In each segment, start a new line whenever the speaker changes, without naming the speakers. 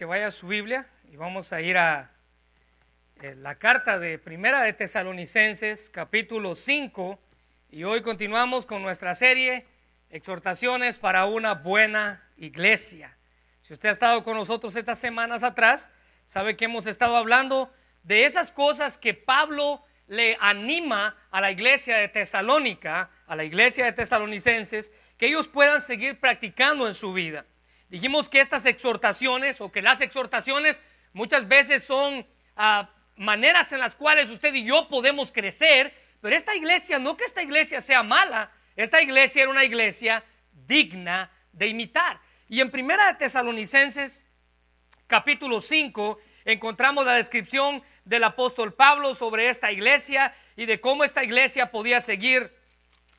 que vaya a su Biblia y vamos a ir a eh, la carta de Primera de Tesalonicenses, capítulo 5, y hoy continuamos con nuestra serie Exhortaciones para una buena iglesia. Si usted ha estado con nosotros estas semanas atrás, sabe que hemos estado hablando de esas cosas que Pablo le anima a la iglesia de Tesalónica, a la iglesia de tesalonicenses, que ellos puedan seguir practicando en su vida. Dijimos que estas exhortaciones o que las exhortaciones muchas veces son ah, maneras en las cuales usted y yo podemos crecer, pero esta iglesia, no que esta iglesia sea mala, esta iglesia era una iglesia digna de imitar. Y en Primera de Tesalonicenses, capítulo 5, encontramos la descripción del apóstol Pablo sobre esta iglesia y de cómo esta iglesia podía seguir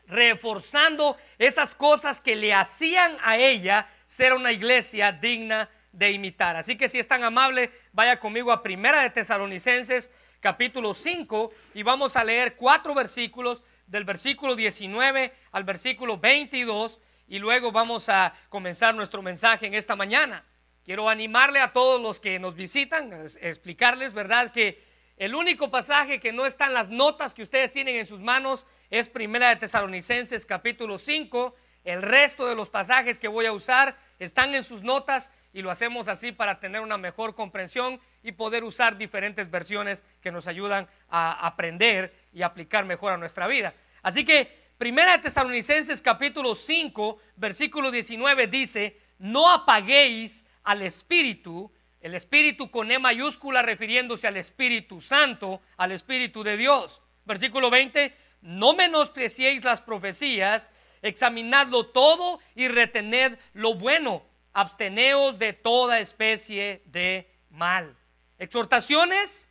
reforzando esas cosas que le hacían a ella ser una iglesia digna de imitar. Así que si es tan amable, vaya conmigo a Primera de Tesalonicenses, capítulo 5, y vamos a leer cuatro versículos, del versículo 19 al versículo 22, y luego vamos a comenzar nuestro mensaje en esta mañana. Quiero animarle a todos los que nos visitan, explicarles, ¿verdad?, que el único pasaje que no está en las notas que ustedes tienen en sus manos es Primera de Tesalonicenses capítulo 5, el resto de los pasajes que voy a usar están en sus notas y lo hacemos así para tener una mejor comprensión y poder usar diferentes versiones que nos ayudan a aprender y aplicar mejor a nuestra vida. Así que Primera de Tesalonicenses capítulo 5, versículo 19 dice, no apaguéis al Espíritu, el Espíritu con E mayúscula refiriéndose al Espíritu Santo, al Espíritu de Dios. Versículo 20, no menospreciéis las profecías, examinadlo todo y retened lo bueno, absteneos de toda especie de mal. Exhortaciones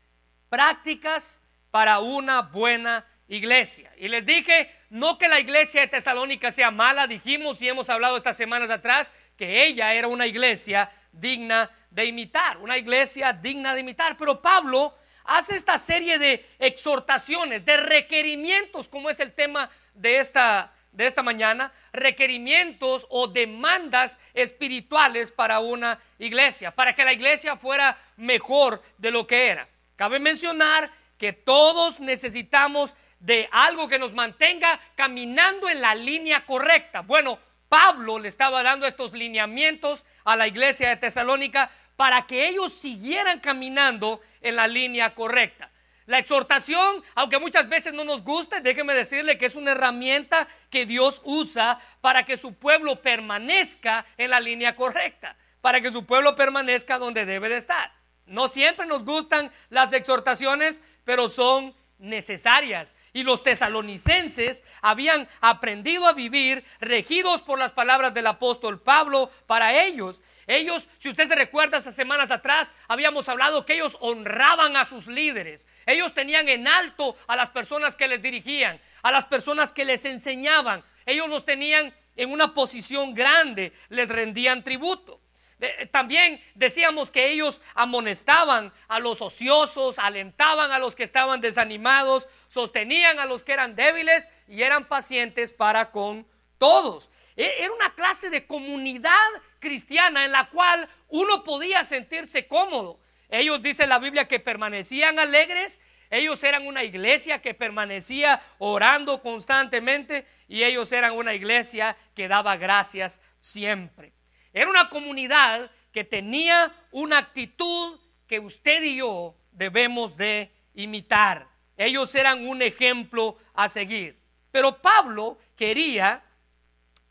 prácticas para una buena iglesia. Y les dije, no que la iglesia de Tesalónica sea mala, dijimos y hemos hablado estas semanas atrás que ella era una iglesia digna de imitar, una iglesia digna de imitar. Pero Pablo hace esta serie de exhortaciones, de requerimientos, como es el tema de esta, de esta mañana, requerimientos o demandas espirituales para una iglesia, para que la iglesia fuera mejor de lo que era. Cabe mencionar que todos necesitamos de algo que nos mantenga caminando en la línea correcta. Bueno, Pablo le estaba dando estos lineamientos a la iglesia de Tesalónica para que ellos siguieran caminando en la línea correcta. La exhortación, aunque muchas veces no nos guste, déjeme decirle que es una herramienta que Dios usa para que su pueblo permanezca en la línea correcta, para que su pueblo permanezca donde debe de estar. No siempre nos gustan las exhortaciones, pero son necesarias. Y los tesalonicenses habían aprendido a vivir regidos por las palabras del apóstol Pablo para ellos. Ellos, si usted se recuerda, estas semanas atrás habíamos hablado que ellos honraban a sus líderes. Ellos tenían en alto a las personas que les dirigían, a las personas que les enseñaban. Ellos los tenían en una posición grande, les rendían tributo. Eh, también decíamos que ellos amonestaban a los ociosos, alentaban a los que estaban desanimados, sostenían a los que eran débiles y eran pacientes para con todos. E, era una clase de comunidad cristiana en la cual uno podía sentirse cómodo. Ellos dice la Biblia que permanecían alegres, ellos eran una iglesia que permanecía orando constantemente y ellos eran una iglesia que daba gracias siempre. Era una comunidad que tenía una actitud que usted y yo debemos de imitar. Ellos eran un ejemplo a seguir. Pero Pablo quería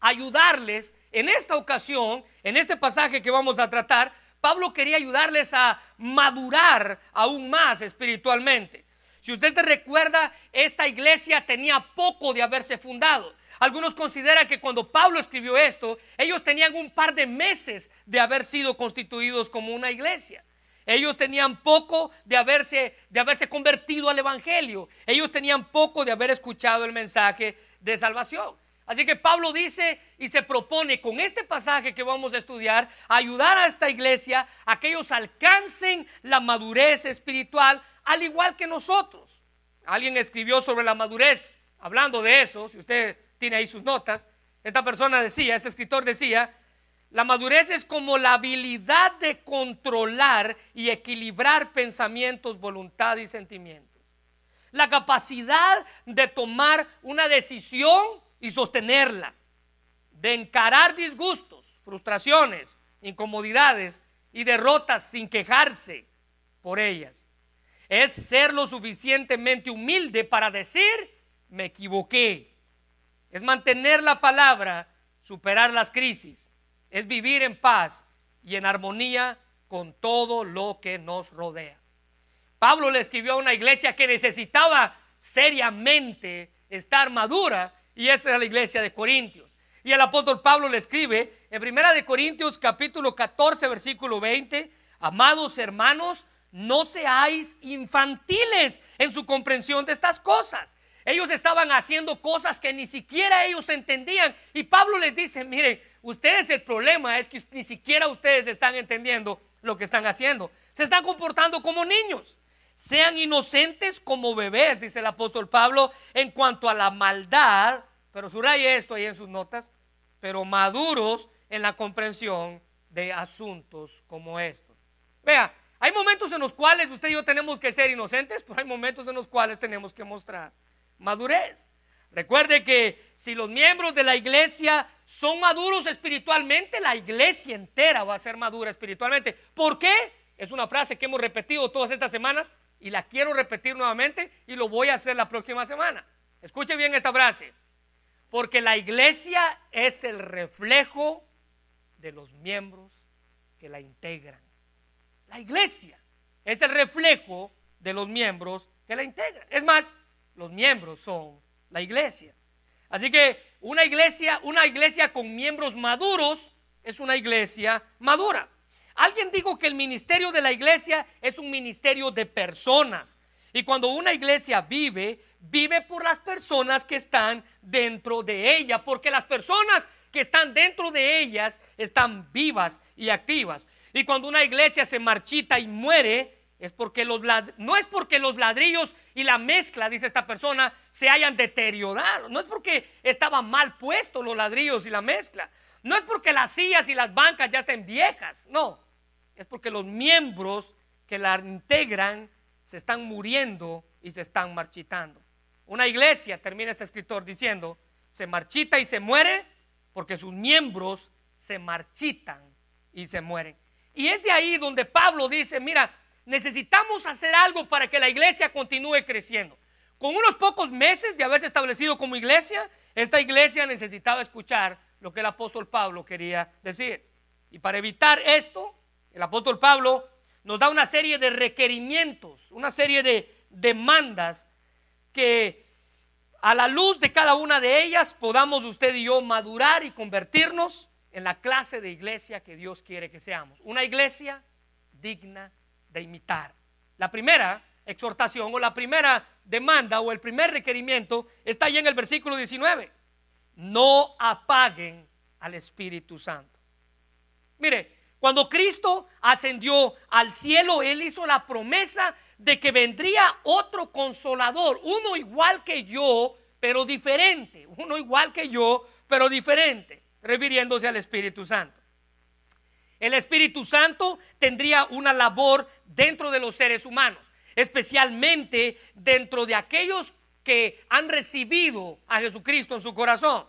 ayudarles en esta ocasión, en este pasaje que vamos a tratar, Pablo quería ayudarles a madurar aún más espiritualmente. Si usted se recuerda, esta iglesia tenía poco de haberse fundado. Algunos consideran que cuando Pablo escribió esto, ellos tenían un par de meses de haber sido constituidos como una iglesia. Ellos tenían poco de haberse, de haberse convertido al Evangelio. Ellos tenían poco de haber escuchado el mensaje de salvación. Así que Pablo dice y se propone con este pasaje que vamos a estudiar ayudar a esta iglesia a que ellos alcancen la madurez espiritual al igual que nosotros. Alguien escribió sobre la madurez, hablando de eso, si usted tiene ahí sus notas, esta persona decía, este escritor decía, La madurez es como la habilidad de controlar y equilibrar pensamientos, voluntad y sentimientos. La capacidad de tomar una decisión y sostenerla. De encarar disgustos, frustraciones, incomodidades y derrotas sin quejarse por ellas. Es ser lo suficientemente humilde para decir, me equivoqué. Es mantener la palabra, superar las crisis. Es vivir en paz y en armonía con todo lo que nos rodea. Pablo le escribió a una iglesia que necesitaba seriamente estar madura y esa era la iglesia de Corintios. Y el apóstol Pablo le escribe en Primera de Corintios capítulo 14 versículo 20, amados hermanos, no seáis infantiles en su comprensión de estas cosas. Ellos estaban haciendo cosas que ni siquiera ellos entendían. Y Pablo les dice, miren, ustedes el problema es que ni siquiera ustedes están entendiendo lo que están haciendo. Se están comportando como niños. Sean inocentes como bebés, dice el apóstol Pablo, en cuanto a la maldad, pero subraye esto ahí en sus notas, pero maduros en la comprensión de asuntos como estos. Vea, hay momentos en los cuales usted y yo tenemos que ser inocentes, pero hay momentos en los cuales tenemos que mostrar madurez. Recuerde que si los miembros de la iglesia son maduros espiritualmente, la iglesia entera va a ser madura espiritualmente. ¿Por qué? Es una frase que hemos repetido todas estas semanas y la quiero repetir nuevamente y lo voy a hacer la próxima semana. Escuche bien esta frase. Porque la iglesia es el reflejo de los miembros que la integran. La iglesia es el reflejo de los miembros que la integran. Es más, los miembros son la iglesia. Así que una iglesia, una iglesia con miembros maduros es una iglesia madura. Alguien dijo que el ministerio de la iglesia es un ministerio de personas. Y cuando una iglesia vive, vive por las personas que están dentro de ella, porque las personas que están dentro de ellas están vivas y activas. Y cuando una iglesia se marchita y muere, es porque los no es porque los ladrillos y la mezcla, dice esta persona, se hayan deteriorado. No es porque estaban mal puestos los ladrillos y la mezcla. No es porque las sillas y las bancas ya estén viejas. No. Es porque los miembros que la integran se están muriendo y se están marchitando. Una iglesia, termina este escritor diciendo, se marchita y se muere porque sus miembros se marchitan y se mueren. Y es de ahí donde Pablo dice, mira, necesitamos hacer algo para que la iglesia continúe creciendo. Con unos pocos meses de haberse establecido como iglesia, esta iglesia necesitaba escuchar lo que el apóstol Pablo quería decir. Y para evitar esto, el apóstol Pablo nos da una serie de requerimientos, una serie de demandas que a la luz de cada una de ellas podamos usted y yo madurar y convertirnos en la clase de iglesia que Dios quiere que seamos. Una iglesia digna de imitar. La primera exhortación o la primera demanda o el primer requerimiento está ahí en el versículo 19. No apaguen al Espíritu Santo. Mire, cuando Cristo ascendió al cielo, Él hizo la promesa de que vendría otro consolador, uno igual que yo, pero diferente, uno igual que yo, pero diferente, refiriéndose al Espíritu Santo. El Espíritu Santo tendría una labor dentro de los seres humanos, especialmente dentro de aquellos que han recibido a Jesucristo en su corazón,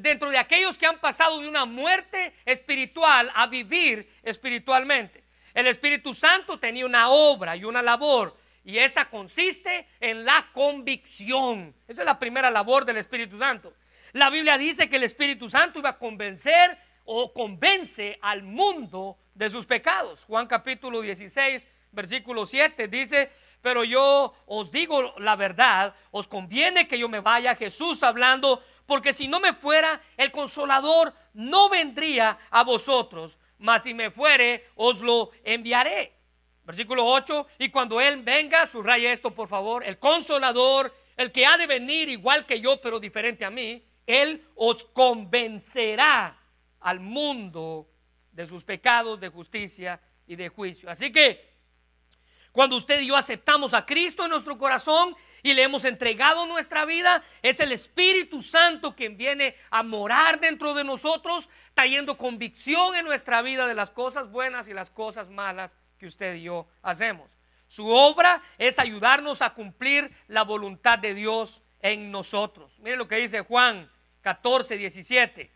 dentro de aquellos que han pasado de una muerte espiritual a vivir espiritualmente. El Espíritu Santo tenía una obra y una labor y esa consiste en la convicción. Esa es la primera labor del Espíritu Santo. La Biblia dice que el Espíritu Santo iba a convencer o convence al mundo de sus pecados. Juan capítulo 16, versículo 7 dice, pero yo os digo la verdad, os conviene que yo me vaya, Jesús hablando, porque si no me fuera, el consolador no vendría a vosotros, mas si me fuere, os lo enviaré. Versículo 8, y cuando Él venga, subraya esto por favor, el consolador, el que ha de venir igual que yo, pero diferente a mí, Él os convencerá al mundo de sus pecados, de justicia y de juicio. Así que Cuando usted y yo aceptamos a Cristo en nuestro corazón y le hemos entregado nuestra vida, es el Espíritu Santo quien viene a morar dentro de nosotros, trayendo convicción en nuestra vida de las cosas buenas y las cosas malas que usted y yo hacemos. Su obra es ayudarnos a cumplir la voluntad de Dios en nosotros. Mire lo que dice Juan 14, 17.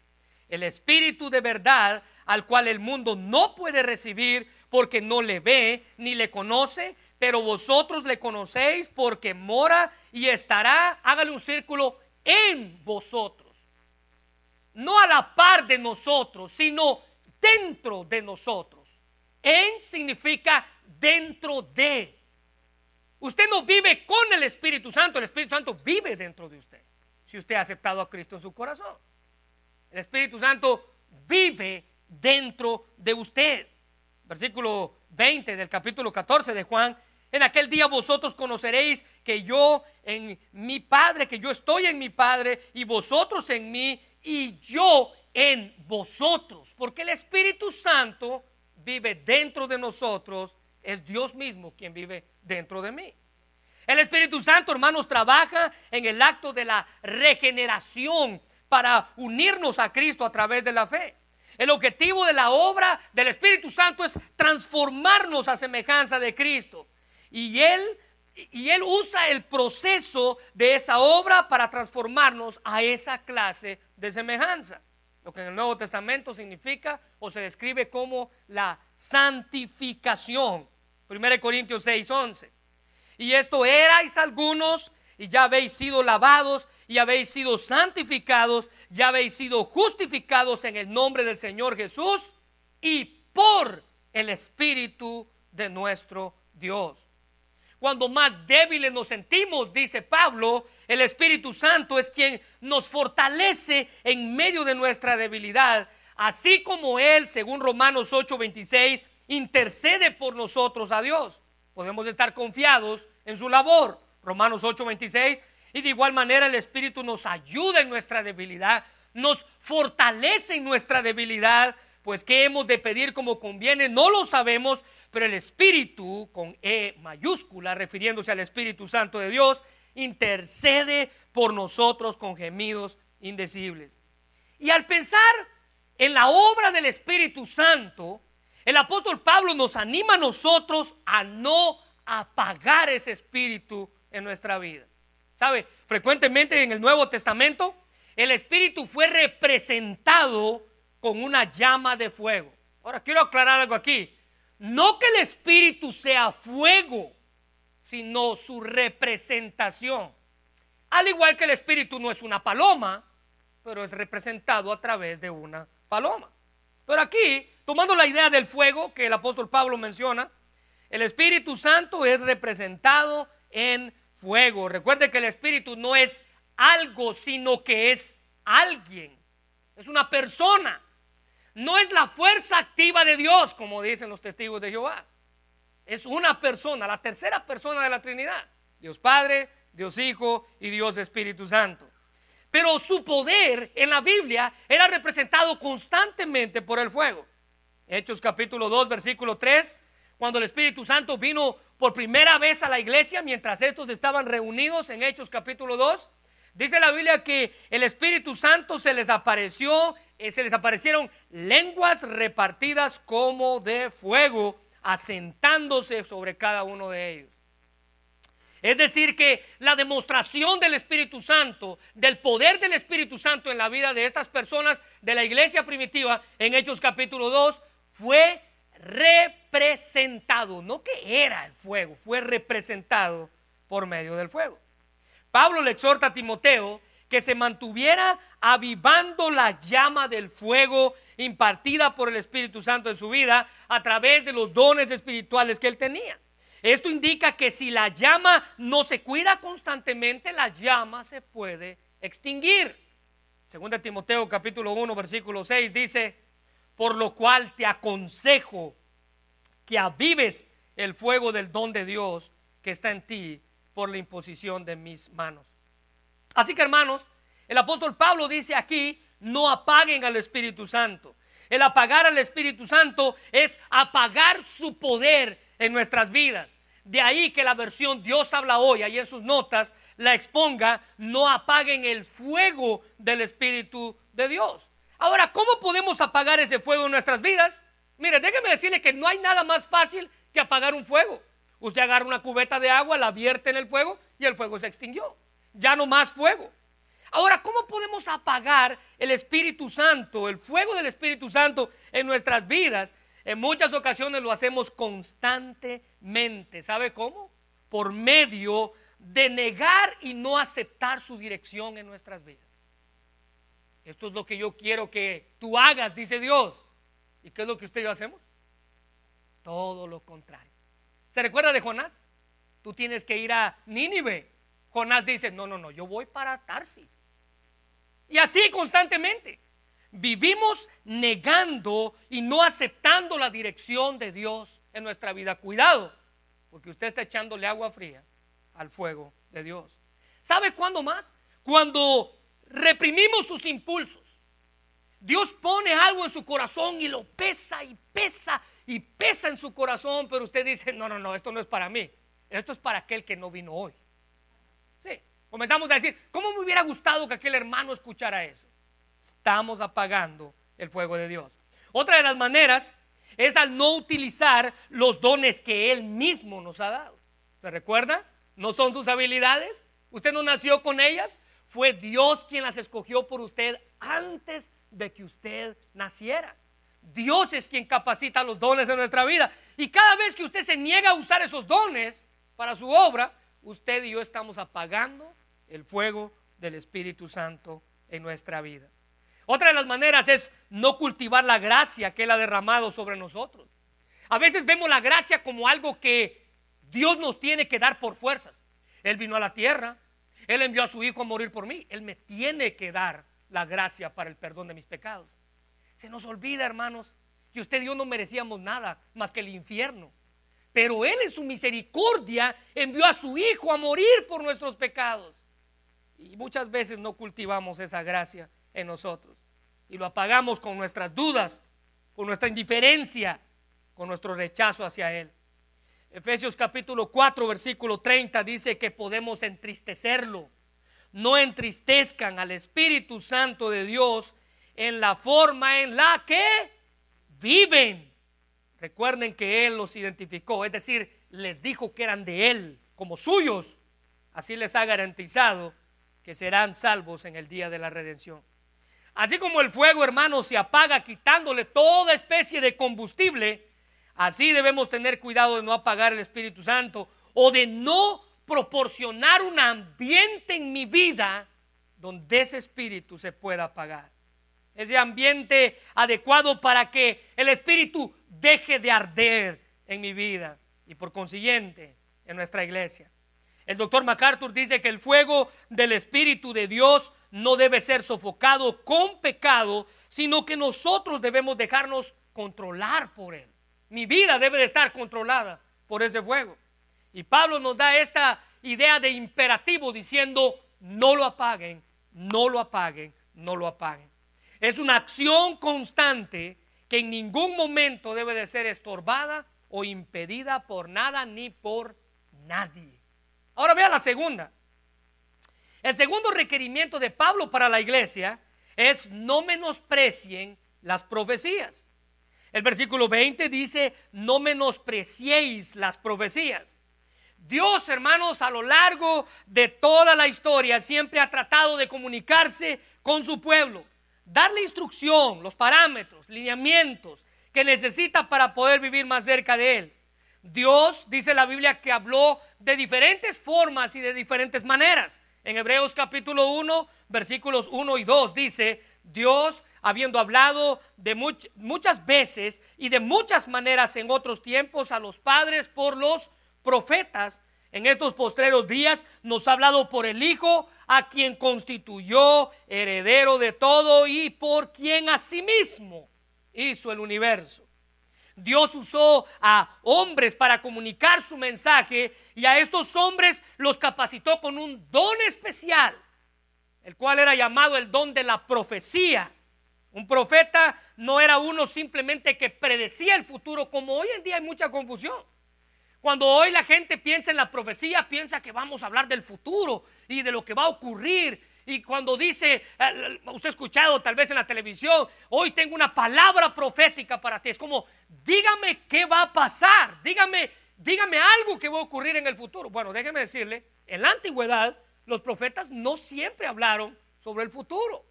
El Espíritu de verdad al cual el mundo no puede recibir porque no le ve ni le conoce, pero vosotros le conocéis porque mora y estará, hágale un círculo, en vosotros. No a la par de nosotros, sino dentro de nosotros. En significa dentro de. Usted no vive con el Espíritu Santo, el Espíritu Santo vive dentro de usted. Si usted ha aceptado a Cristo en su corazón. El Espíritu Santo vive dentro de usted. Versículo 20 del capítulo 14 de Juan. En aquel día vosotros conoceréis que yo en mi Padre, que yo estoy en mi Padre y vosotros en mí y yo en vosotros. Porque el Espíritu Santo vive dentro de nosotros. Es Dios mismo quien vive dentro de mí. El Espíritu Santo, hermanos, trabaja en el acto de la regeneración para unirnos a Cristo a través de la fe. El objetivo de la obra del Espíritu Santo es transformarnos a semejanza de Cristo. Y Él, y él usa el proceso de esa obra para transformarnos a esa clase de semejanza. Lo que en el Nuevo Testamento significa o se describe como la santificación. 1 Corintios 6, 11. Y esto erais algunos y ya habéis sido lavados y habéis sido santificados, ya habéis sido justificados en el nombre del Señor Jesús y por el Espíritu de nuestro Dios. Cuando más débiles nos sentimos, dice Pablo, el Espíritu Santo es quien nos fortalece en medio de nuestra debilidad, así como Él, según Romanos 8:26, intercede por nosotros a Dios. Podemos estar confiados en su labor. Romanos 8:26 y de igual manera el Espíritu nos ayuda en nuestra debilidad, nos fortalece en nuestra debilidad, pues qué hemos de pedir como conviene, no lo sabemos, pero el Espíritu, con E mayúscula, refiriéndose al Espíritu Santo de Dios, intercede por nosotros con gemidos indecibles. Y al pensar en la obra del Espíritu Santo, el apóstol Pablo nos anima a nosotros a no apagar ese espíritu en nuestra vida. ¿Sabe? Frecuentemente en el Nuevo Testamento el Espíritu fue representado con una llama de fuego. Ahora quiero aclarar algo aquí. No que el Espíritu sea fuego, sino su representación. Al igual que el Espíritu no es una paloma, pero es representado a través de una paloma. Pero aquí, tomando la idea del fuego que el apóstol Pablo menciona, el Espíritu Santo es representado en fuego. Recuerde que el Espíritu no es algo, sino que es alguien. Es una persona. No es la fuerza activa de Dios, como dicen los testigos de Jehová. Es una persona, la tercera persona de la Trinidad. Dios Padre, Dios Hijo y Dios Espíritu Santo. Pero su poder en la Biblia era representado constantemente por el fuego. Hechos capítulo 2, versículo 3 cuando el Espíritu Santo vino por primera vez a la iglesia mientras estos estaban reunidos en Hechos capítulo 2. Dice la Biblia que el Espíritu Santo se les apareció, se les aparecieron lenguas repartidas como de fuego, asentándose sobre cada uno de ellos. Es decir, que la demostración del Espíritu Santo, del poder del Espíritu Santo en la vida de estas personas de la iglesia primitiva en Hechos capítulo 2 fue representado, no que era el fuego, fue representado por medio del fuego. Pablo le exhorta a Timoteo que se mantuviera avivando la llama del fuego impartida por el Espíritu Santo en su vida a través de los dones espirituales que él tenía. Esto indica que si la llama no se cuida constantemente, la llama se puede extinguir. Según Timoteo capítulo 1 versículo 6 dice, por lo cual te aconsejo que avives el fuego del don de Dios que está en ti por la imposición de mis manos. Así que hermanos, el apóstol Pablo dice aquí, no apaguen al Espíritu Santo. El apagar al Espíritu Santo es apagar su poder en nuestras vidas. De ahí que la versión Dios habla hoy, ahí en sus notas, la exponga, no apaguen el fuego del Espíritu de Dios. Ahora, ¿cómo podemos apagar ese fuego en nuestras vidas? Mire, déjeme decirle que no hay nada más fácil que apagar un fuego. Usted agarra una cubeta de agua, la vierte en el fuego y el fuego se extinguió. Ya no más fuego. Ahora, ¿cómo podemos apagar el Espíritu Santo, el fuego del Espíritu Santo en nuestras vidas? En muchas ocasiones lo hacemos constantemente. ¿Sabe cómo? Por medio de negar y no aceptar su dirección en nuestras vidas. Esto es lo que yo quiero que tú hagas, dice Dios. ¿Y qué es lo que usted y yo hacemos? Todo lo contrario. ¿Se recuerda de Jonás? Tú tienes que ir a Nínive. Jonás dice, no, no, no, yo voy para Tarsis. Y así constantemente. Vivimos negando y no aceptando la dirección de Dios en nuestra vida. Cuidado, porque usted está echándole agua fría al fuego de Dios. ¿Sabe cuándo más? Cuando reprimimos sus impulsos. Dios pone algo en su corazón y lo pesa y pesa y pesa en su corazón, pero usted dice, no, no, no, esto no es para mí, esto es para aquel que no vino hoy. Comenzamos a decir, ¿cómo me hubiera gustado que aquel hermano escuchara eso? Estamos apagando el fuego de Dios. Otra de las maneras es al no utilizar los dones que Él mismo nos ha dado. ¿Se recuerda? No son sus habilidades. Usted no nació con ellas. Fue Dios quien las escogió por usted antes de que usted naciera. Dios es quien capacita los dones en nuestra vida. Y cada vez que usted se niega a usar esos dones para su obra, usted y yo estamos apagando el fuego del Espíritu Santo en nuestra vida. Otra de las maneras es no cultivar la gracia que Él ha derramado sobre nosotros. A veces vemos la gracia como algo que Dios nos tiene que dar por fuerzas. Él vino a la tierra, Él envió a su Hijo a morir por mí, Él me tiene que dar la gracia para el perdón de mis pecados. Se nos olvida, hermanos, que usted y yo no merecíamos nada más que el infierno. Pero Él en su misericordia envió a su Hijo a morir por nuestros pecados. Y muchas veces no cultivamos esa gracia en nosotros. Y lo apagamos con nuestras dudas, con nuestra indiferencia, con nuestro rechazo hacia Él. Efesios capítulo 4, versículo 30 dice que podemos entristecerlo. No entristezcan al Espíritu Santo de Dios en la forma en la que viven. Recuerden que Él los identificó, es decir, les dijo que eran de Él, como suyos. Así les ha garantizado que serán salvos en el día de la redención. Así como el fuego, hermano, se apaga quitándole toda especie de combustible, así debemos tener cuidado de no apagar el Espíritu Santo o de no proporcionar un ambiente en mi vida donde ese espíritu se pueda apagar ese ambiente adecuado para que el Espíritu deje de arder en mi vida y por consiguiente en nuestra iglesia. El doctor MacArthur dice que el fuego del Espíritu de Dios no debe ser sofocado con pecado, sino que nosotros debemos dejarnos controlar por él. Mi vida debe de estar controlada por ese fuego. Y Pablo nos da esta idea de imperativo diciendo, no lo apaguen, no lo apaguen, no lo apaguen. Es una acción constante que en ningún momento debe de ser estorbada o impedida por nada ni por nadie. Ahora vea la segunda. El segundo requerimiento de Pablo para la iglesia es no menosprecien las profecías. El versículo 20 dice, no menospreciéis las profecías. Dios, hermanos, a lo largo de toda la historia siempre ha tratado de comunicarse con su pueblo darle instrucción, los parámetros, lineamientos que necesita para poder vivir más cerca de Él. Dios, dice la Biblia, que habló de diferentes formas y de diferentes maneras. En Hebreos capítulo 1, versículos 1 y 2 dice, Dios, habiendo hablado de muchas veces y de muchas maneras en otros tiempos a los padres por los profetas, en estos postreros días nos ha hablado por el Hijo, a quien constituyó heredero de todo y por quien asimismo hizo el universo. Dios usó a hombres para comunicar su mensaje y a estos hombres los capacitó con un don especial, el cual era llamado el don de la profecía. Un profeta no era uno simplemente que predecía el futuro, como hoy en día hay mucha confusión. Cuando hoy la gente piensa en la profecía, piensa que vamos a hablar del futuro y de lo que va a ocurrir. Y cuando dice, eh, usted ha escuchado tal vez en la televisión, hoy tengo una palabra profética para ti. Es como, dígame qué va a pasar, dígame, dígame algo que va a ocurrir en el futuro. Bueno, déjeme decirle, en la antigüedad los profetas no siempre hablaron sobre el futuro.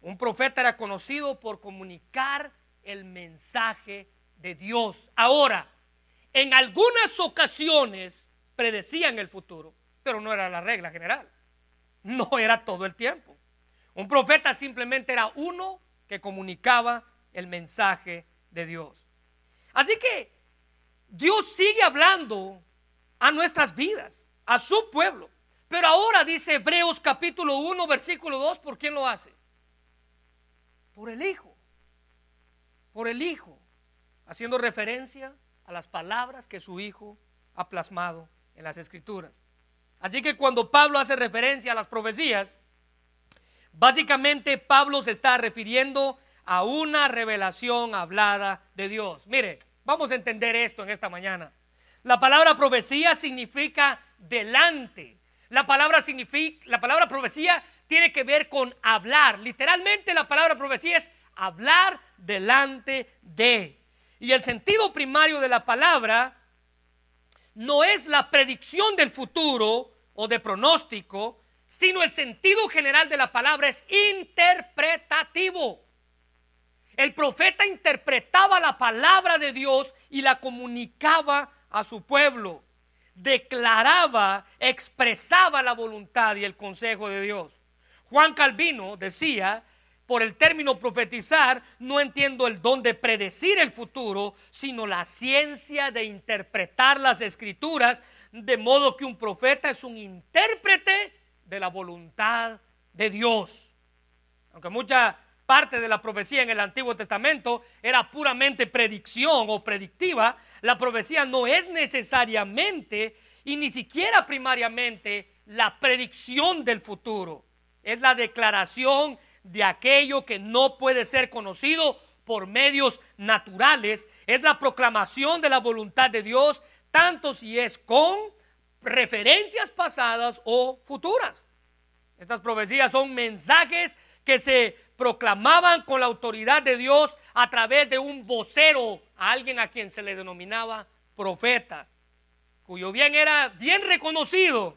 Un profeta era conocido por comunicar el mensaje de Dios. Ahora, en algunas ocasiones predecían el futuro, pero no era la regla general. No era todo el tiempo. Un profeta simplemente era uno que comunicaba el mensaje de Dios. Así que Dios sigue hablando a nuestras vidas, a su pueblo. Pero ahora dice Hebreos capítulo 1, versículo 2, ¿por quién lo hace? Por el Hijo. Por el Hijo. Haciendo referencia a las palabras que su Hijo ha plasmado en las Escrituras. Así que cuando Pablo hace referencia a las profecías, básicamente Pablo se está refiriendo a una revelación hablada de Dios. Mire, vamos a entender esto en esta mañana. La palabra profecía significa delante. La palabra significa la palabra profecía tiene que ver con hablar. Literalmente la palabra profecía es hablar delante de. Y el sentido primario de la palabra no es la predicción del futuro o de pronóstico, sino el sentido general de la palabra es interpretativo. El profeta interpretaba la palabra de Dios y la comunicaba a su pueblo. Declaraba, expresaba la voluntad y el consejo de Dios. Juan Calvino decía por el término profetizar, no entiendo el don de predecir el futuro, sino la ciencia de interpretar las escrituras, de modo que un profeta es un intérprete de la voluntad de Dios. Aunque mucha parte de la profecía en el Antiguo Testamento era puramente predicción o predictiva, la profecía no es necesariamente y ni siquiera primariamente la predicción del futuro. Es la declaración de aquello que no puede ser conocido por medios naturales, es la proclamación de la voluntad de Dios, tanto si es con referencias pasadas o futuras. Estas profecías son mensajes que se proclamaban con la autoridad de Dios a través de un vocero, a alguien a quien se le denominaba profeta, cuyo bien era bien reconocido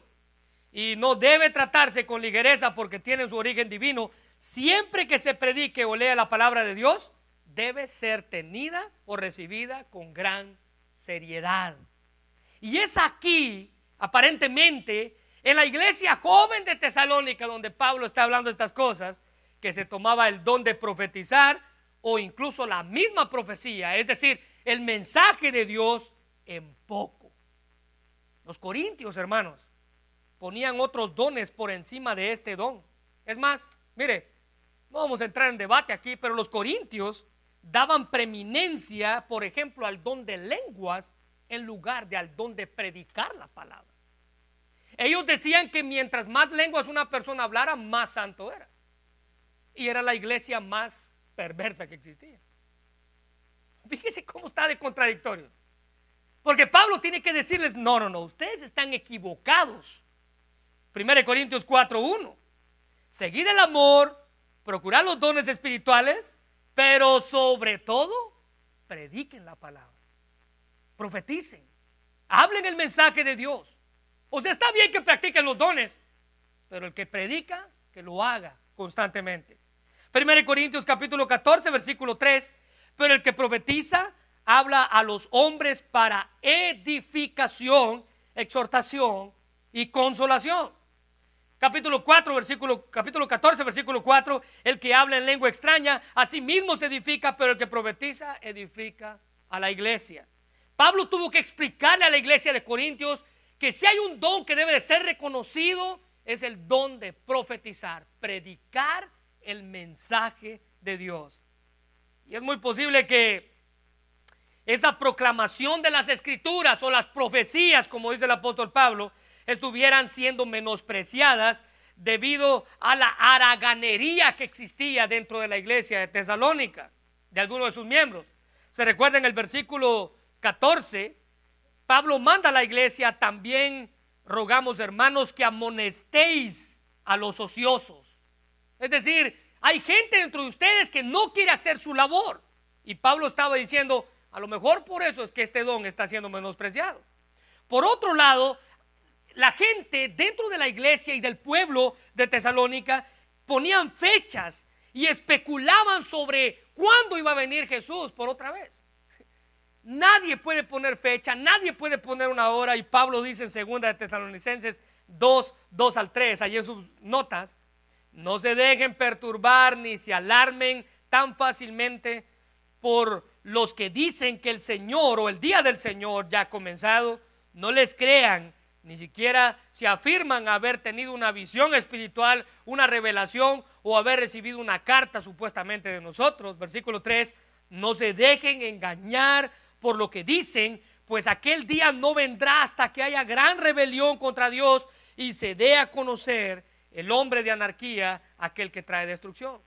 y no debe tratarse con ligereza porque tiene su origen divino, siempre que se predique o lea la palabra de Dios, debe ser tenida o recibida con gran seriedad. Y es aquí, aparentemente, en la iglesia joven de Tesalónica, donde Pablo está hablando estas cosas, que se tomaba el don de profetizar o incluso la misma profecía, es decir, el mensaje de Dios en poco. Los corintios, hermanos, ponían otros dones por encima de este don. Es más, mire, no vamos a entrar en debate aquí, pero los corintios daban preeminencia, por ejemplo, al don de lenguas en lugar de al don de predicar la palabra. Ellos decían que mientras más lenguas una persona hablara, más santo era. Y era la iglesia más perversa que existía. Fíjese cómo está de contradictorio. Porque Pablo tiene que decirles, no, no, no, ustedes están equivocados. 1 Corintios 4.1. Seguir el amor, procurar los dones espirituales, pero sobre todo, prediquen la palabra, profeticen, hablen el mensaje de Dios. O sea, está bien que practiquen los dones, pero el que predica, que lo haga constantemente. 1 Corintios capítulo 14, versículo 3, pero el que profetiza habla a los hombres para edificación, exhortación y consolación. Capítulo 4, versículo, capítulo 14, versículo 4, el que habla en lengua extraña, a sí mismo se edifica, pero el que profetiza, edifica a la iglesia. Pablo tuvo que explicarle a la iglesia de Corintios que si hay un don que debe de ser reconocido, es el don de profetizar, predicar el mensaje de Dios. Y es muy posible que esa proclamación de las escrituras o las profecías, como dice el apóstol Pablo, estuvieran siendo menospreciadas debido a la haraganería que existía dentro de la iglesia de Tesalónica, de algunos de sus miembros. Se recuerda en el versículo 14, Pablo manda a la iglesia, también rogamos hermanos que amonestéis a los ociosos. Es decir, hay gente dentro de ustedes que no quiere hacer su labor. Y Pablo estaba diciendo, a lo mejor por eso es que este don está siendo menospreciado. Por otro lado, la gente dentro de la iglesia y del pueblo de Tesalónica ponían fechas y especulaban sobre cuándo iba a venir Jesús por otra vez. Nadie puede poner fecha, nadie puede poner una hora y Pablo dice en segunda de Tesalonicenses 2, 2 al 3, allí en sus notas, no se dejen perturbar ni se alarmen tan fácilmente por los que dicen que el Señor o el día del Señor ya ha comenzado, no les crean, ni siquiera se afirman haber tenido una visión espiritual, una revelación o haber recibido una carta supuestamente de nosotros. Versículo 3, no se dejen engañar por lo que dicen, pues aquel día no vendrá hasta que haya gran rebelión contra Dios y se dé a conocer el hombre de anarquía, aquel que trae destrucción.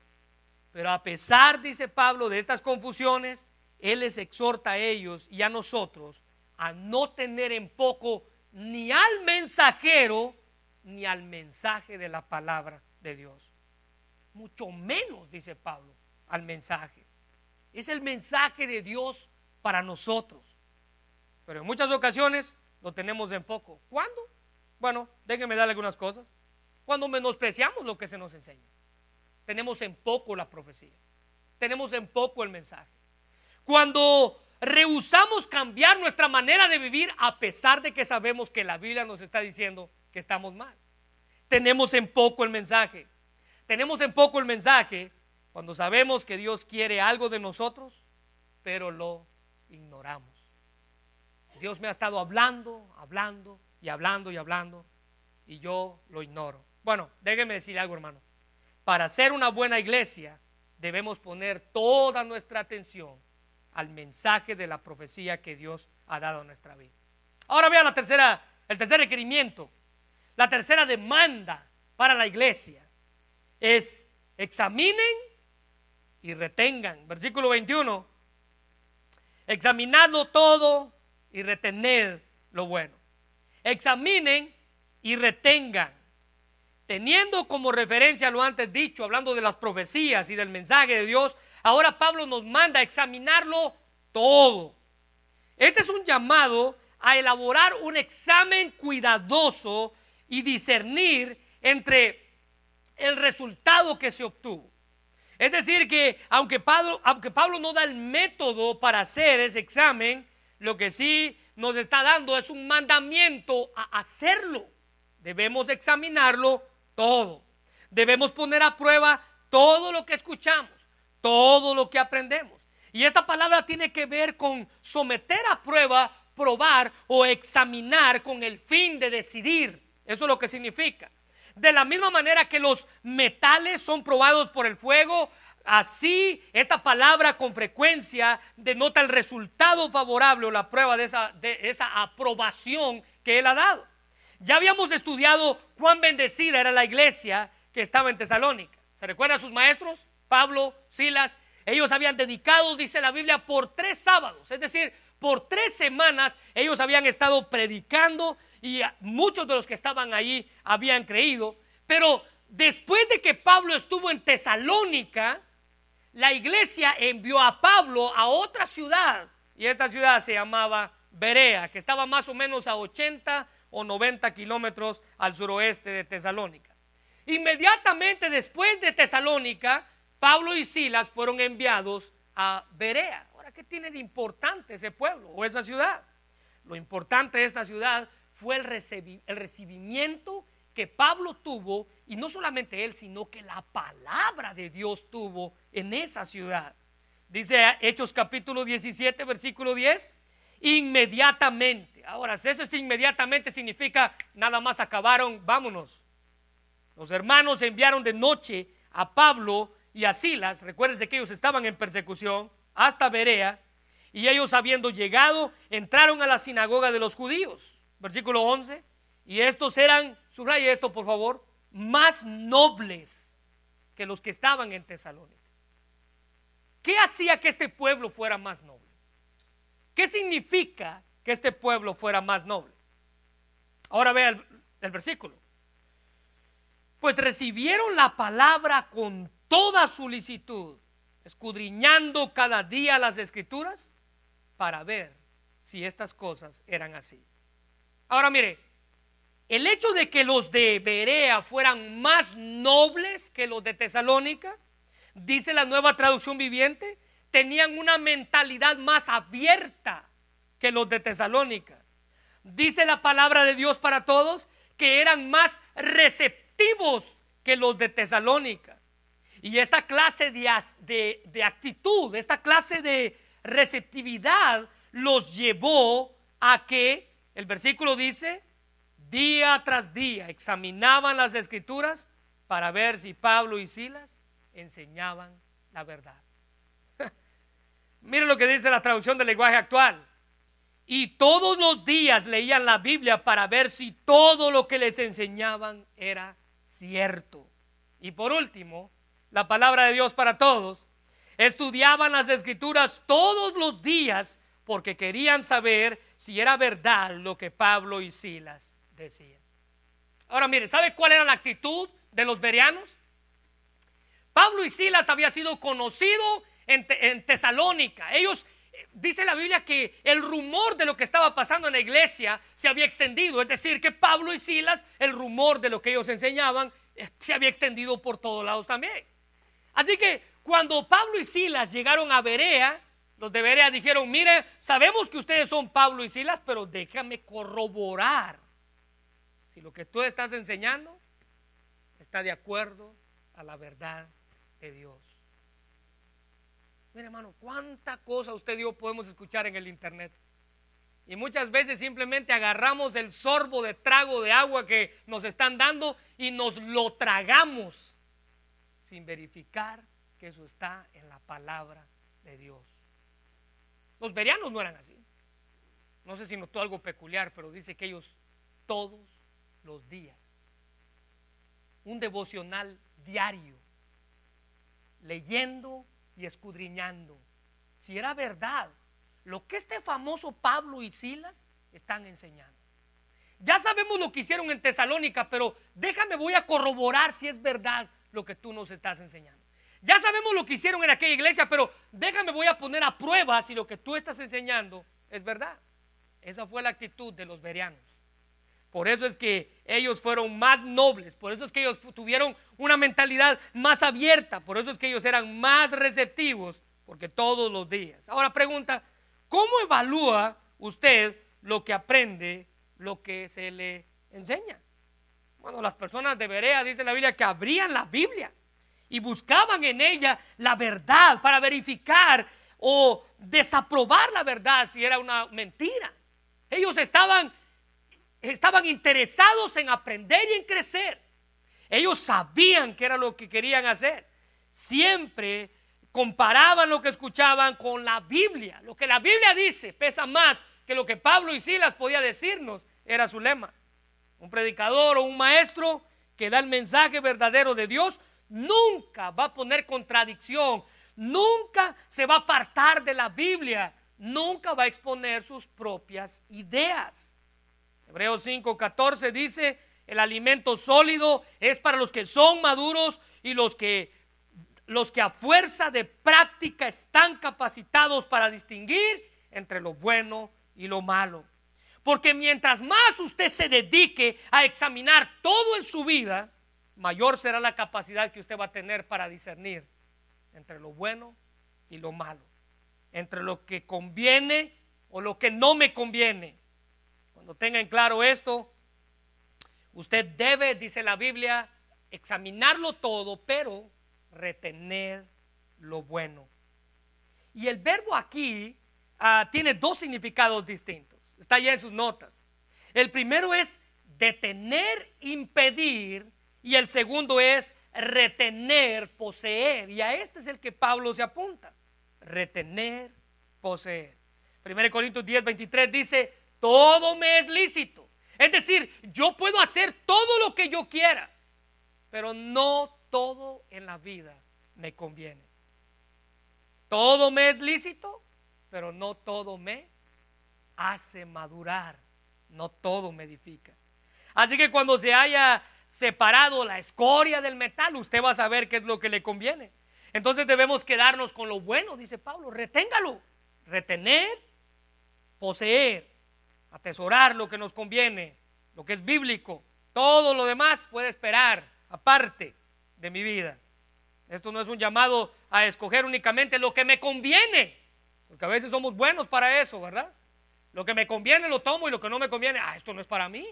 Pero a pesar, dice Pablo, de estas confusiones, Él les exhorta a ellos y a nosotros a no tener en poco ni al mensajero ni al mensaje de la palabra de Dios. Mucho menos, dice Pablo, al mensaje. Es el mensaje de Dios para nosotros. Pero en muchas ocasiones lo tenemos en poco. ¿Cuándo? Bueno, déjenme darle algunas cosas. Cuando menospreciamos lo que se nos enseña. Tenemos en poco la profecía. Tenemos en poco el mensaje. Cuando rehusamos cambiar nuestra manera de vivir a pesar de que sabemos que la Biblia nos está diciendo que estamos mal. Tenemos en poco el mensaje. Tenemos en poco el mensaje cuando sabemos que Dios quiere algo de nosotros, pero lo ignoramos. Dios me ha estado hablando, hablando y hablando y hablando y yo lo ignoro. Bueno, déjeme decir algo, hermano. Para ser una buena iglesia debemos poner toda nuestra atención al mensaje de la profecía que Dios ha dado a nuestra vida. Ahora vea la tercera, el tercer requerimiento, la tercera demanda para la iglesia es examinen y retengan. Versículo 21 Examinadlo todo y retener lo bueno. Examinen y retengan. Teniendo como referencia lo antes dicho, hablando de las profecías y del mensaje de Dios, ahora Pablo nos manda a examinarlo todo. Este es un llamado a elaborar un examen cuidadoso y discernir entre el resultado que se obtuvo. Es decir, que aunque Pablo, aunque Pablo no da el método para hacer ese examen, lo que sí nos está dando es un mandamiento a hacerlo. Debemos examinarlo todo. Debemos poner a prueba todo lo que escuchamos, todo lo que aprendemos. Y esta palabra tiene que ver con someter a prueba, probar o examinar con el fin de decidir. Eso es lo que significa. De la misma manera que los metales son probados por el fuego, así esta palabra con frecuencia denota el resultado favorable o la prueba de esa, de esa aprobación que él ha dado. Ya habíamos estudiado cuán bendecida era la iglesia que estaba en Tesalónica. ¿Se recuerdan sus maestros? Pablo, Silas. Ellos habían dedicado, dice la Biblia, por tres sábados. Es decir, por tres semanas ellos habían estado predicando y muchos de los que estaban allí habían creído, pero después de que Pablo estuvo en Tesalónica, la iglesia envió a Pablo a otra ciudad, y esta ciudad se llamaba Berea, que estaba más o menos a 80 o 90 kilómetros al suroeste de Tesalónica. Inmediatamente después de Tesalónica, Pablo y Silas fueron enviados a Berea. Ahora, ¿qué tiene de importante ese pueblo o esa ciudad? Lo importante de esta ciudad fue el, recibimiento que Pablo tuvo, y no solamente él, sino que la palabra de Dios tuvo en esa ciudad. Dice Hechos capítulo 17, versículo 10, inmediatamente. Ahora, si eso es inmediatamente, significa nada más acabaron, vámonos. Los hermanos enviaron de noche a Pablo y a Silas, recuérdense que ellos estaban en persecución, hasta Berea, y ellos habiendo llegado, entraron a la sinagoga de los judíos versículo 11, y estos eran, subraya esto por favor, más nobles que los que estaban en Tesalónica. ¿Qué hacía que este pueblo fuera más noble? ¿Qué significa que este pueblo fuera más noble. Ahora vea el, versículo. Pues recibieron la palabra con toda solicitud, escudriñando cada día las escrituras para ver si estas cosas eran así. Ahora mire, el hecho de que los de Berea fueran más nobles que los de Tesalónica, dice la nueva traducción viviente, tenían una mentalidad más abierta que los de Tesalónica. Dice la palabra de Dios para todos que eran más receptivos que los de Tesalónica. Y esta clase de, de, actitud, esta clase de receptividad los llevó a que, el versículo dice, día tras día examinaban las escrituras para ver si Pablo y Silas enseñaban la verdad. Miren lo que dice la traducción del lenguaje actual. Y todos los días leían la Biblia para ver si todo lo que les enseñaban era cierto. Y por último, la palabra de Dios para todos. Estudiaban las escrituras todos los días porque querían saber si era verdad lo que Pablo y Silas decían. Ahora mire, ¿sabe cuál era la actitud de los berianos? Pablo y Silas había sido conocido en, Tesalónica. Ellos dice la Biblia que el rumor de lo que estaba pasando en la iglesia se había extendido. Es decir, que Pablo y Silas, el rumor de lo que ellos enseñaban, eh, se había extendido por todos lados también. Así que cuando Pablo y Silas llegaron a Berea, los de Berea dijeron, mire, sabemos que ustedes son Pablo y Silas, pero déjame corroborar si lo que tú estás enseñando está de acuerdo a la verdad de Dios. Mire, hermano, cuánta cosa usted y yo podemos escuchar en el internet. Y muchas veces simplemente agarramos el sorbo de trago de agua que nos están dando y nos lo tragamos sin verificar que eso está en la palabra de Dios. Los berianos no eran así. No sé si notó algo peculiar, pero dice que ellos todos los días, un devocional diario, leyendo y escudriñando si era verdad lo que este famoso Pablo y Silas están enseñando. Ya sabemos lo que hicieron en Tesalónica, pero déjame, voy a corroborar si es verdad lo que tú nos estás enseñando. Ya sabemos lo que hicieron en aquella iglesia, pero déjame, voy a poner a prueba si lo que tú estás enseñando es verdad. Esa fue la actitud de los berianos. Por eso es que ellos fueron más nobles, por eso es que ellos tuvieron una mentalidad más abierta, por eso es que ellos eran más receptivos, porque todos los días. Ahora pregunta, ¿cómo evalúa usted lo que aprende, lo que se le enseña? Bueno, las personas de Berea, dice la Biblia, que abrían la Biblia y buscaban en ella la verdad para verificar o desaprobar la verdad si era una mentira. Ellos estaban estaban interesados en aprender y en crecer. Ellos sabían que era lo que querían hacer. Siempre comparaban lo que escuchaban con la Biblia. Lo que la Biblia dice pesa más que lo que Pablo y Silas podía decirnos, era su lema. Un predicador o un maestro que da el mensaje verdadero de Dios nunca va a poner contradicción, nunca se va a apartar de la Biblia, nunca va a exponer sus propias ideas. Hebreos 5:14 dice, el alimento sólido es para los que son maduros y los que los que a fuerza de práctica están capacitados para distinguir entre lo bueno y lo malo. Porque mientras más usted se dedique a examinar todo en su vida, mayor será la capacidad que usted va a tener para discernir entre lo bueno y lo malo, entre lo que conviene o lo que no me conviene. Cuando tengan claro esto, usted debe, dice la Biblia, examinarlo todo, pero retener lo bueno. Y el verbo aquí ah, tiene dos significados distintos. Está ya en sus notas. El primero es detener, impedir, y el segundo es retener, poseer. Y a este es el que Pablo se apunta. Retener, poseer. 1 Corintios 10, 23 dice, todo me es lícito. Es decir, yo puedo hacer todo lo que yo quiera, pero no todo en la vida me conviene. Todo me es lícito, pero no todo me hace madurar, no todo me edifica. Así que cuando se haya separado la escoria del metal, usted va a saber qué es lo que le conviene. Entonces debemos quedarnos con lo bueno, dice Pablo, reténgalo, retener, poseer, atesorar lo que nos conviene, lo que es bíblico. Todo lo demás puede esperar, aparte de mi vida. Esto no es un llamado a escoger únicamente lo que me conviene, porque a veces somos buenos para eso, ¿verdad? Lo que me conviene lo tomo y lo que no me conviene, ah, esto no es para mí.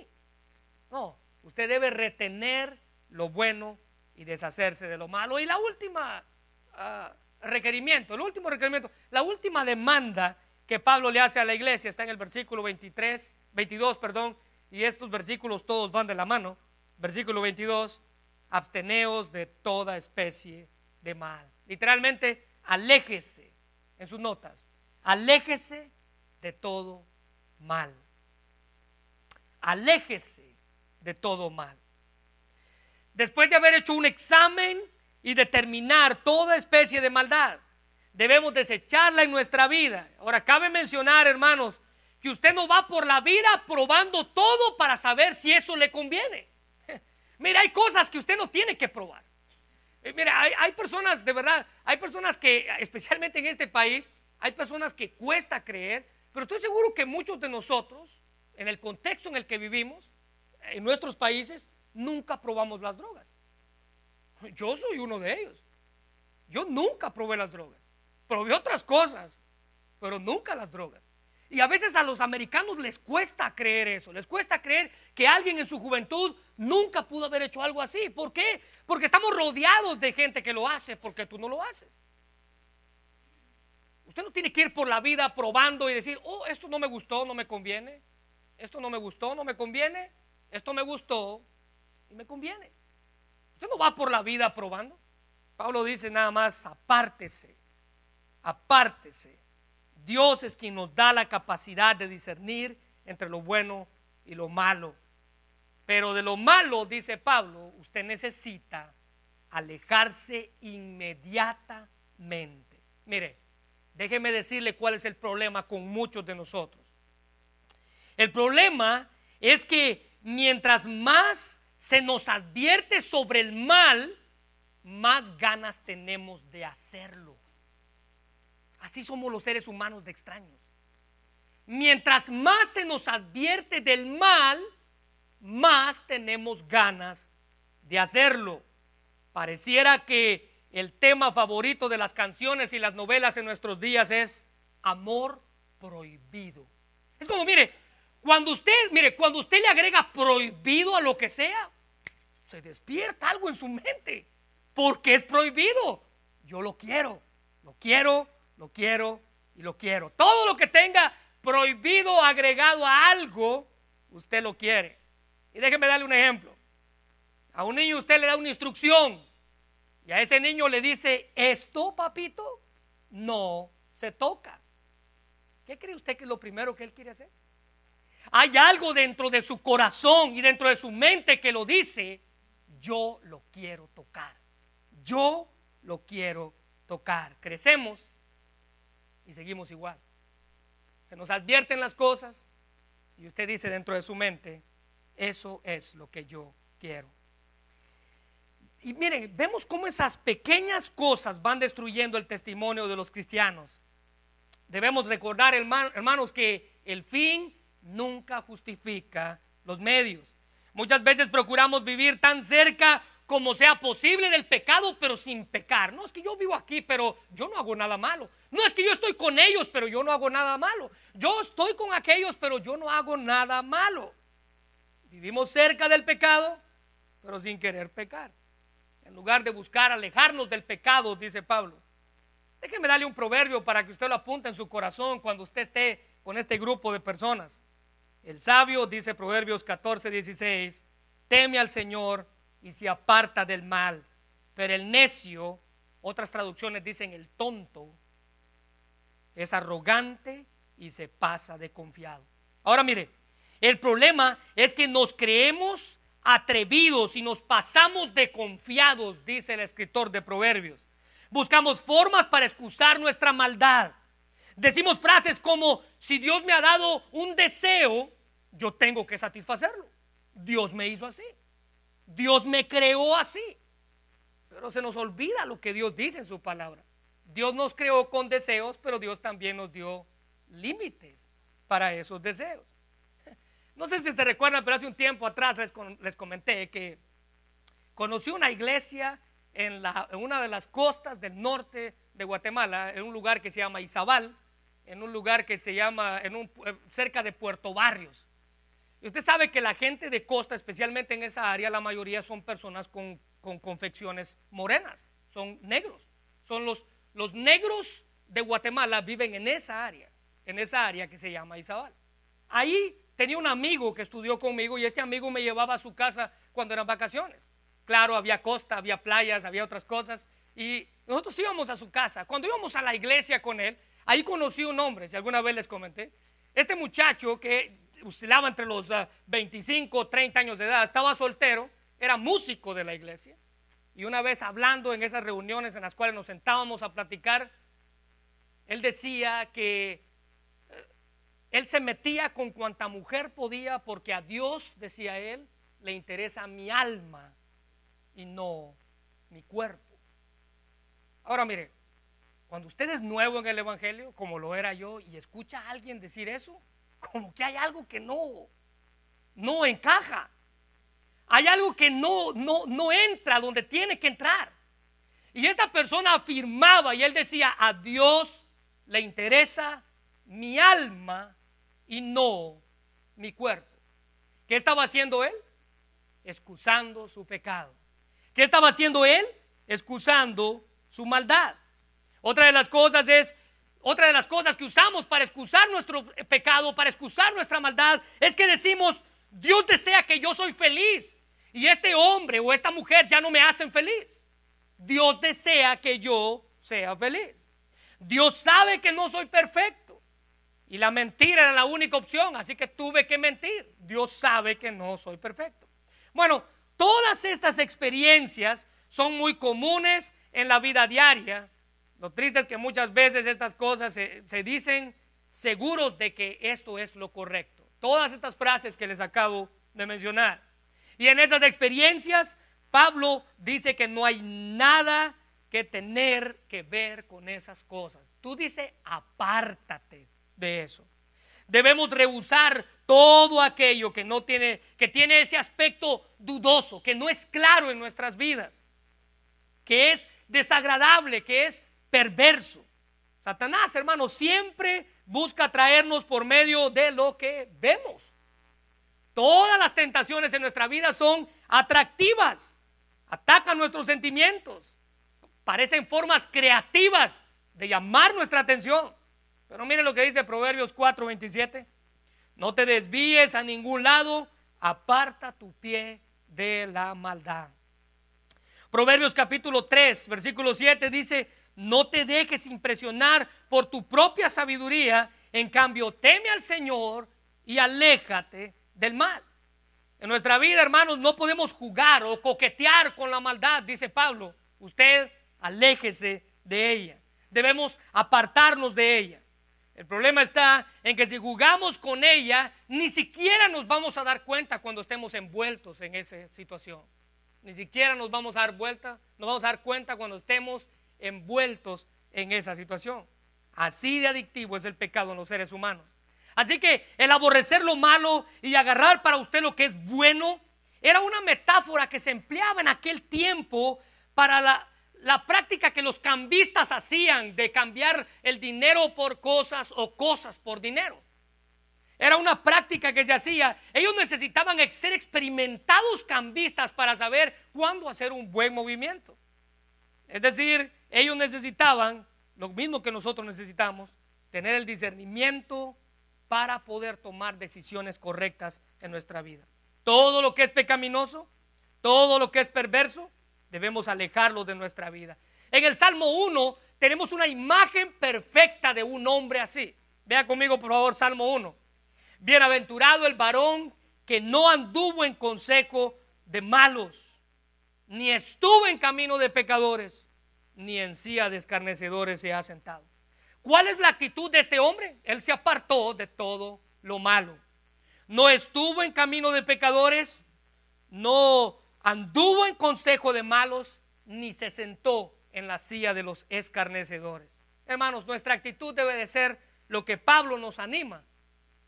No, usted debe retener lo bueno y deshacerse de lo malo. Y la última ah, requerimiento, el último requerimiento, la última demanda que Pablo le hace a la iglesia está en el versículo 23, 22, perdón, y estos versículos todos van de la mano. Versículo 22, absteneos de toda especie de mal. Literalmente, aléjese en sus notas, aléjese de todo mal. Aléjese de todo mal. Después de haber hecho un examen y determinar toda especie de maldad, debemos desecharla en nuestra vida. Ahora, cabe mencionar, hermanos, que usted no va por la vida probando todo para saber si eso le conviene. Mira, hay cosas que usted no tiene que probar. Eh, mira, hay, hay, personas, de verdad, hay personas que, especialmente en este país, hay personas que cuesta creer pero estoy seguro que muchos de nosotros, en el contexto en el que vivimos, en nuestros países, nunca probamos las drogas. Yo soy uno de ellos. Yo nunca probé las drogas. Probé otras cosas, pero nunca las drogas. Y a veces a los americanos les cuesta creer eso, les cuesta creer que alguien en su juventud nunca pudo haber hecho algo así. ¿Por qué? Porque estamos rodeados de gente que lo hace, porque tú no lo haces. Usted no tiene que ir por la vida probando y decir, oh, esto no me gustó, no me conviene. Esto no me gustó, no me conviene. Esto me gustó y me conviene. Usted no va por la vida probando. Pablo dice nada más, apártese, apártese. Dios es quien nos da la capacidad de discernir entre lo bueno y lo malo. Pero de lo malo, dice Pablo, usted necesita alejarse inmediatamente. Mire, Déjeme decirle cuál es el problema con muchos de nosotros. El problema es que mientras más se nos advierte sobre el mal, más ganas tenemos de hacerlo. Así somos los seres humanos de extraños. Mientras más se nos advierte del mal, más tenemos ganas de hacerlo. Pareciera que el tema favorito de las canciones y las novelas en nuestros días es amor prohibido. Es como, mire, cuando usted, mire, cuando usted le agrega prohibido a lo que sea, se despierta algo en su mente, porque es prohibido. Yo lo quiero, lo quiero, lo quiero y lo quiero. Todo lo que tenga prohibido agregado a algo, usted lo quiere. Y déjeme darle un ejemplo. A un niño usted le da una instrucción y a ese niño le dice, esto, papito, no se toca. ¿Qué cree usted que es lo primero que él quiere hacer? Hay algo dentro de su corazón y dentro de su mente que lo dice, yo lo quiero tocar. Yo lo quiero tocar. Crecemos y seguimos igual. Se nos advierten las cosas y usted dice dentro de su mente, eso es lo que yo quiero. Y miren, vemos cómo esas pequeñas cosas van destruyendo el testimonio de los cristianos. Debemos recordar, hermanos, que el fin nunca justifica los medios. Muchas veces procuramos vivir tan cerca como sea posible del pecado, pero sin pecar. No es que yo vivo aquí, pero yo no hago nada malo. No es que yo estoy con ellos, pero yo no hago nada malo. Yo estoy con aquellos, pero yo no hago nada malo. Vivimos cerca del pecado, pero sin querer pecar en lugar de buscar alejarnos del pecado, dice Pablo. Déjeme darle un proverbio para que usted lo apunte en su corazón cuando usted esté con este grupo de personas. El sabio, dice Proverbios 14, 16, teme al Señor y se aparta del mal. Pero el necio, otras traducciones dicen el tonto, es arrogante y se pasa de confiado. Ahora mire, el problema es que nos creemos atrevidos y nos pasamos de confiados, dice el escritor de Proverbios. Buscamos formas para excusar nuestra maldad. Decimos frases como, si Dios me ha dado un deseo, yo tengo que satisfacerlo. Dios me hizo así. Dios me creó así. Pero se nos olvida lo que Dios dice en su palabra. Dios nos creó con deseos, pero Dios también nos dio límites para esos deseos. No sé si se recuerdan, pero hace un tiempo atrás les, comenté que conocí una iglesia en, una de las costas del norte de Guatemala, en un lugar que se llama Izabal, en un lugar que se llama, en un, cerca de Puerto Barrios. Usted sabe que la gente de costa, especialmente en esa área, la mayoría son personas con, confecciones morenas, son negros. Son los, los negros de Guatemala viven en esa área, en esa área que se llama Izabal. Ahí tenía un amigo que estudió conmigo y este amigo me llevaba a su casa cuando eran vacaciones. Claro, había costa, había playas, había otras cosas. Y nosotros íbamos a su casa. Cuando íbamos a la iglesia con él, ahí conocí un hombre, si alguna vez les comenté. Este muchacho que oscilaba entre los 25 o 30 años de edad, estaba soltero, era músico de la iglesia. Y una vez hablando en esas reuniones en las cuales nos sentábamos a platicar, él decía que eh, él se metía con cuanta mujer podía porque a Dios, decía él, le interesa mi alma y no mi cuerpo. Ahora mire, cuando usted es nuevo en el Evangelio, como lo era yo, y escucha a alguien decir eso, como que hay algo que no, no encaja. Hay algo que no, no, no entra donde tiene que entrar. Y esta persona afirmaba y él decía, a Dios le interesa mi alma y no mi cuerpo. ¿Qué estaba haciendo él? Excusando su pecado. ¿Qué estaba haciendo él? Excusando su maldad. Otra de las cosas es otra de las cosas que usamos para excusar nuestro pecado, para excusar nuestra maldad, es que decimos, Dios desea que yo soy feliz y este hombre o esta mujer ya no me hacen feliz. Dios desea que yo sea feliz. Dios sabe que no soy perfecto y la mentira era la única opción, así que tuve que mentir. Dios sabe que no soy perfecto. Bueno, todas estas experiencias son muy comunes en la vida diaria lo triste es que muchas veces estas cosas se, dicen seguros de que esto es lo correcto. Todas estas frases que les acabo de mencionar. Y en esas experiencias, Pablo dice que no hay nada que tener que ver con esas cosas. Tú dices, apártate de eso. Debemos rehusar todo aquello que no tiene, que tiene ese aspecto dudoso, que no es claro en nuestras vidas, que es desagradable, que es perverso. Satanás, hermano, siempre busca traernos por medio de lo que vemos. Todas las tentaciones en nuestra vida son atractivas, atacan nuestros sentimientos, parecen formas creativas de llamar nuestra atención. Pero mire lo que dice Proverbios 4:27. No te desvíes a ningún lado, aparta tu pie de la maldad. Proverbios capítulo 3, versículo 7 dice, no te dejes impresionar por tu propia sabiduría, en cambio teme al Señor y aléjate del mal. En nuestra vida, hermanos, no podemos jugar o coquetear con la maldad, dice Pablo. Usted aléjese de ella. Debemos apartarnos de ella. El problema está en que si jugamos con ella, ni siquiera nos vamos a dar cuenta cuando estemos envueltos en esa situación. Ni siquiera nos vamos a dar vuelta, nos vamos a dar cuenta cuando estemos envueltos en esa situación. Así de adictivo es el pecado en los seres humanos. Así que el aborrecer lo malo y agarrar para usted lo que es bueno era una metáfora que se empleaba en aquel tiempo para la, la práctica que los cambistas hacían de cambiar el dinero por cosas o cosas por dinero. Era una práctica que se hacía. Ellos necesitaban ser experimentados cambistas para saber cuándo hacer un buen movimiento. Es decir, ellos necesitaban, lo mismo que nosotros necesitamos, tener el discernimiento para poder tomar decisiones correctas en nuestra vida. Todo lo que es pecaminoso, todo lo que es perverso, debemos alejarlo de nuestra vida. En el Salmo 1 tenemos una imagen perfecta de un hombre así. Vea conmigo, por favor, Salmo 1. Bienaventurado el varón que no anduvo en consejo de malos, ni estuvo en camino de pecadores, ni en silla de escarnecedores se ha sentado. ¿Cuál es la actitud de este hombre? Él se apartó de todo lo malo. No estuvo en camino de pecadores, no anduvo en consejo de malos, ni se sentó en la silla de los escarnecedores. Hermanos, nuestra actitud debe de ser lo que Pablo nos anima.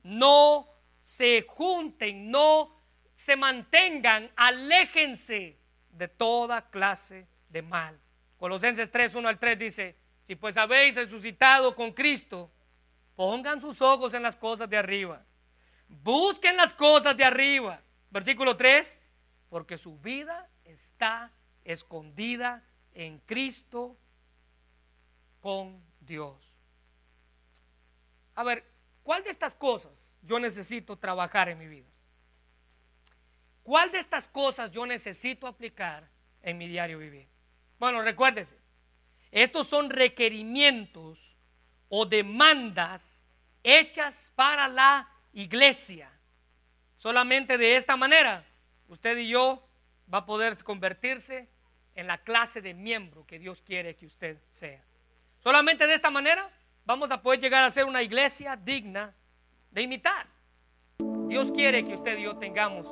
No se junten, no se mantengan, aléjense de toda clase de mal. Colosenses 3, 1 al 3 dice, si pues habéis resucitado con Cristo, pongan sus ojos en las cosas de arriba. Busquen las cosas de arriba. Versículo 3, porque su vida está escondida en Cristo con Dios. A ver, ¿cuál de estas cosas yo necesito trabajar en mi vida? ¿Cuál de estas cosas yo necesito aplicar en mi diario vivir? Bueno, recuérdese, estos son requerimientos o demandas hechas para la iglesia. Solamente de esta manera, usted y yo va a poder convertirse en la clase de miembro que Dios quiere que usted sea. Solamente de esta manera vamos a poder llegar a ser una iglesia digna de imitar. Dios quiere que usted y yo tengamos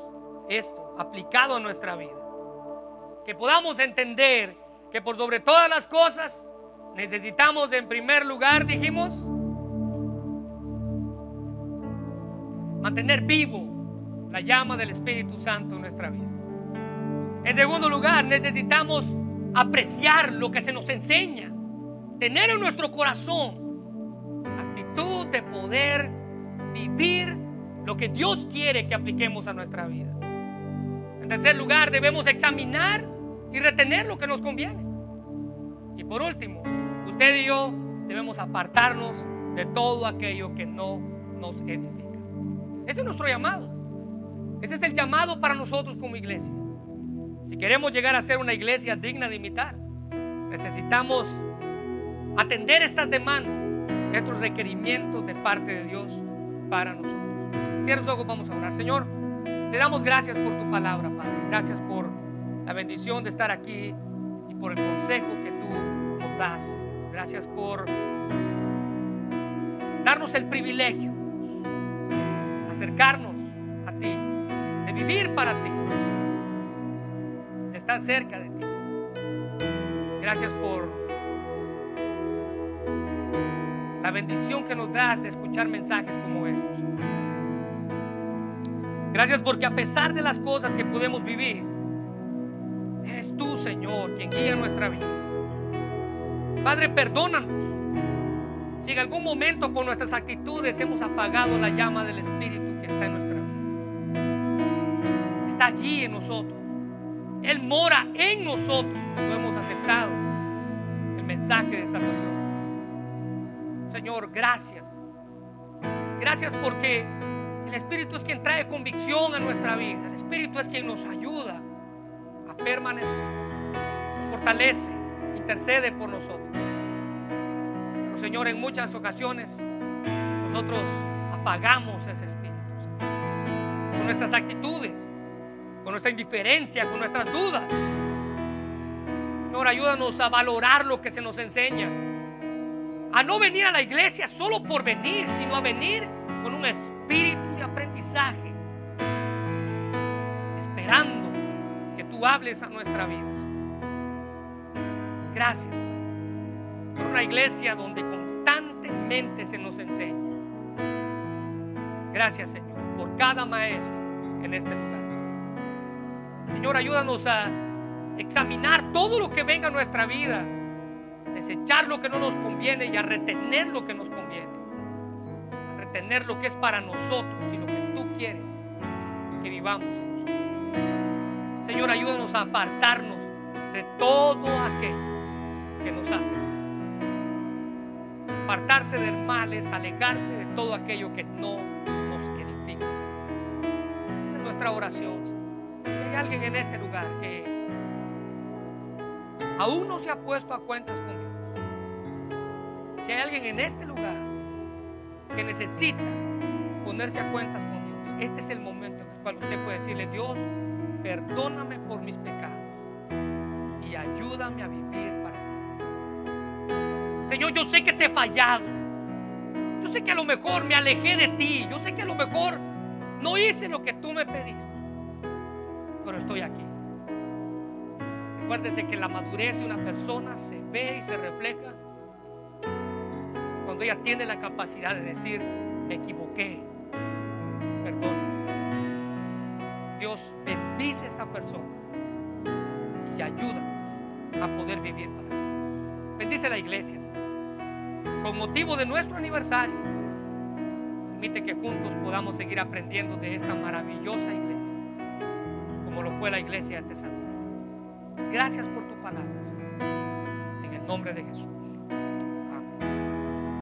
esto aplicado a nuestra vida. Que podamos entender que por sobre todas las cosas necesitamos en primer lugar, dijimos, mantener vivo la llama del Espíritu Santo en nuestra vida. En segundo lugar, necesitamos apreciar lo que se nos enseña, tener en nuestro corazón actitud de poder vivir lo que Dios quiere que apliquemos a nuestra vida. En tercer lugar, debemos examinar y retener lo que nos conviene. Y por último, usted y yo debemos apartarnos de todo aquello que no nos edifica. Ese es nuestro llamado. Ese es el llamado para nosotros como iglesia. Si queremos llegar a ser una iglesia digna de imitar, necesitamos atender estas demandas, estos requerimientos de parte de Dios para nosotros. Cierra los ojos, vamos a orar. Señor, te damos gracias por tu palabra, Padre. Gracias por la bendición de estar aquí y por el consejo que tú nos das. Gracias por darnos el privilegio de acercarnos a ti, de vivir para ti, de estar cerca de ti. Gracias por la bendición que nos das de escuchar mensajes como estos. Gracias porque a pesar de las cosas que podemos vivir, eres tú, Señor, quien guía nuestra vida. Padre, perdónanos. Si en algún momento con nuestras actitudes hemos apagado la llama del Espíritu que está en nuestra vida. Está allí en nosotros. Él mora en nosotros cuando hemos aceptado el mensaje de salvación. Señor, gracias. Gracias porque el Espíritu es quien trae convicción a nuestra vida. El Espíritu es quien nos ayuda a permanecer. Nos fortalece, intercede por nosotros. Pero Señor, en muchas ocasiones nosotros apagamos ese Espíritu. Con nuestras actitudes, con nuestra indiferencia, con nuestras dudas. Señor, ayúdanos a valorar lo que se nos enseña a no venir a la iglesia solo por venir, sino a venir con un espíritu de aprendizaje, esperando a nuestra vida. Gracias por una iglesia donde constantemente se nos enseña. Gracias Señor por cada maestro en este lugar. Señor, ayúdanos a examinar todo lo que venga a nuestra vida desechar lo que no nos conviene y a retener lo que nos conviene. A retener lo que es para nosotros y lo que tú quieres que vivamos. Señor, ayúdanos a apartarnos de todo aquel que nos hace. Apartarse del mal es alejarse de todo aquello que no nos edifica. Esa es nuestra oración. Si hay alguien en este lugar que aún no se ha puesto a cuentas con Dios, si hay alguien en este lugar que necesita ponerse a cuentas con Dios, este es el momento en el cual usted puede decirle, Dios, perdóname por mis pecados y ayúdame a vivir para ti. Señor, yo sé que te he fallado. Yo sé que a lo mejor me alejé de ti. Yo sé que a lo mejor no hice lo que tú me pediste. Pero estoy aquí. Recuérdese que la madurez de una persona se ve y se refleja cuando ella tiene la capacidad de decir, me equivoqué, perdón. Dios persona y ayuda a poder vivir para él. Bendice la iglesia, con motivo de nuestro aniversario. Permite que juntos podamos seguir aprendiendo de esta maravillosa iglesia, como lo fue la iglesia de Tesalónica. Gracias por tu palabra, Señor. En el nombre de Jesús.